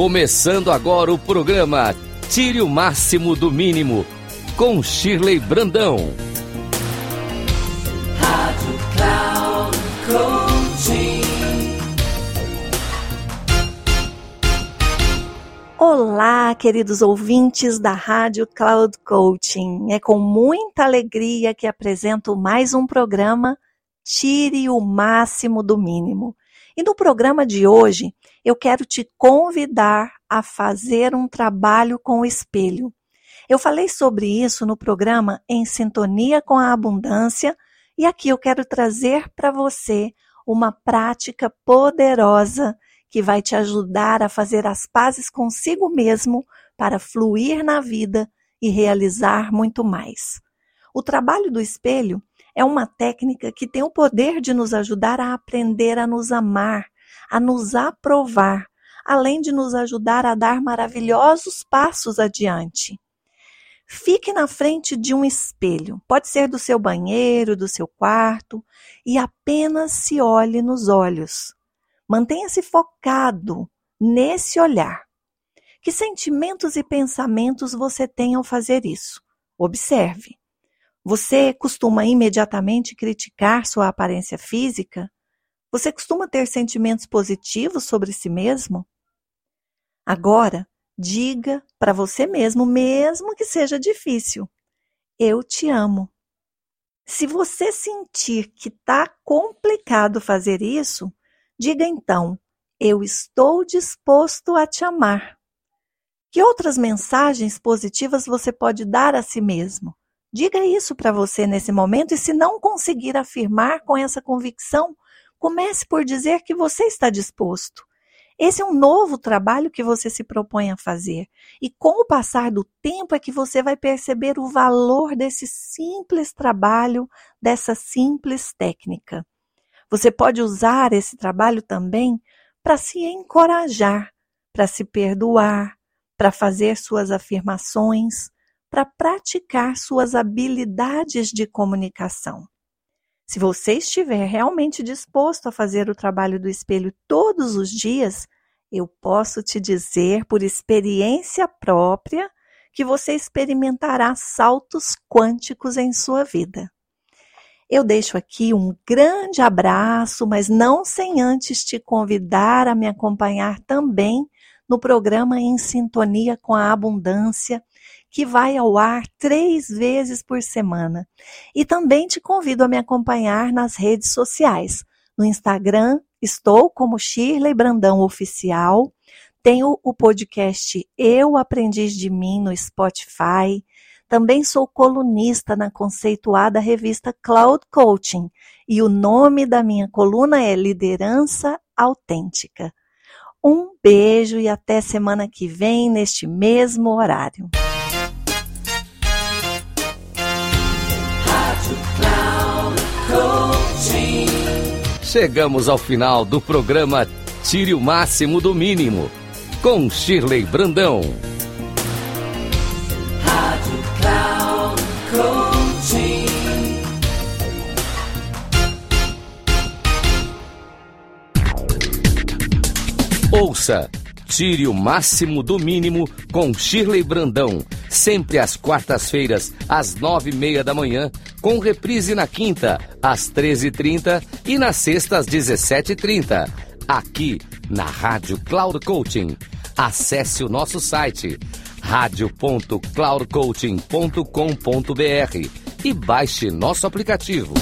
Começando agora o programa Tire o Máximo do Mínimo, com Shirley Brandão. Rádio Cloud. Olá, queridos ouvintes da Rádio Cloud Coaching. É com muita alegria que apresento mais um programa Tire o Máximo do Mínimo. E no programa de hoje, eu quero te convidar a fazer um trabalho com o espelho. Eu falei sobre isso no programa Em Sintonia com a Abundância e aqui eu quero trazer para você uma prática poderosa que vai te ajudar a fazer as pazes consigo mesmo para fluir na vida e realizar muito mais. O trabalho do espelho é uma técnica que tem o poder de nos ajudar a aprender a nos amar, a nos aprovar, além de nos ajudar a dar maravilhosos passos adiante. Fique na frente de um espelho, pode ser do seu banheiro, do seu quarto, e apenas se olhe nos olhos. Mantenha-se focado nesse olhar. Que sentimentos e pensamentos você tem ao fazer isso? Observe. Você costuma imediatamente criticar sua aparência física? Você costuma ter sentimentos positivos sobre si mesmo? Agora, diga para você mesmo, mesmo que seja difícil: Eu te amo. Se você sentir que está complicado fazer isso, diga então: Eu estou disposto a te amar. Que outras mensagens positivas você pode dar a si mesmo? Diga isso para você nesse momento e, se não conseguir afirmar com essa convicção, comece por dizer que você está disposto. Esse é um novo trabalho que você se propõe a fazer. E com o passar do tempo é que você vai perceber o valor desse simples trabalho, dessa simples técnica. Você pode usar esse trabalho também para se encorajar, para se perdoar, para fazer suas afirmações, para praticar suas habilidades de comunicação. Se você estiver realmente disposto a fazer o trabalho do espelho todos os dias, eu posso te dizer por experiência própria que você experimentará saltos quânticos em sua vida. Eu deixo aqui um grande abraço, mas não sem antes te convidar a me acompanhar também no programa Em Sintonia com a Abundância, que vai ao ar três vezes por semana. E também te convido a me acompanhar nas redes sociais. No Instagram, estou como Shirley Brandão Oficial. Tenho o podcast Eu Aprendiz de Mim no Spotify. Também sou colunista na conceituada revista Cloud Coaching e o nome da minha coluna é Liderança Autêntica. Um beijo e até semana que vem neste mesmo horário. Chegamos ao final do programa Tire o Máximo do Mínimo, com Shirley Brandão. Ouça Tire o Máximo do Mínimo com Shirley Brandão, sempre às quartas-feiras, às nove e meia da manhã, com reprise na quinta, às treze e trinta e na sexta, às dezessete e trinta. Aqui na Rádio Cloud Coaching. Acesse o nosso site radio.cloudcoaching.com.br e baixe nosso aplicativo.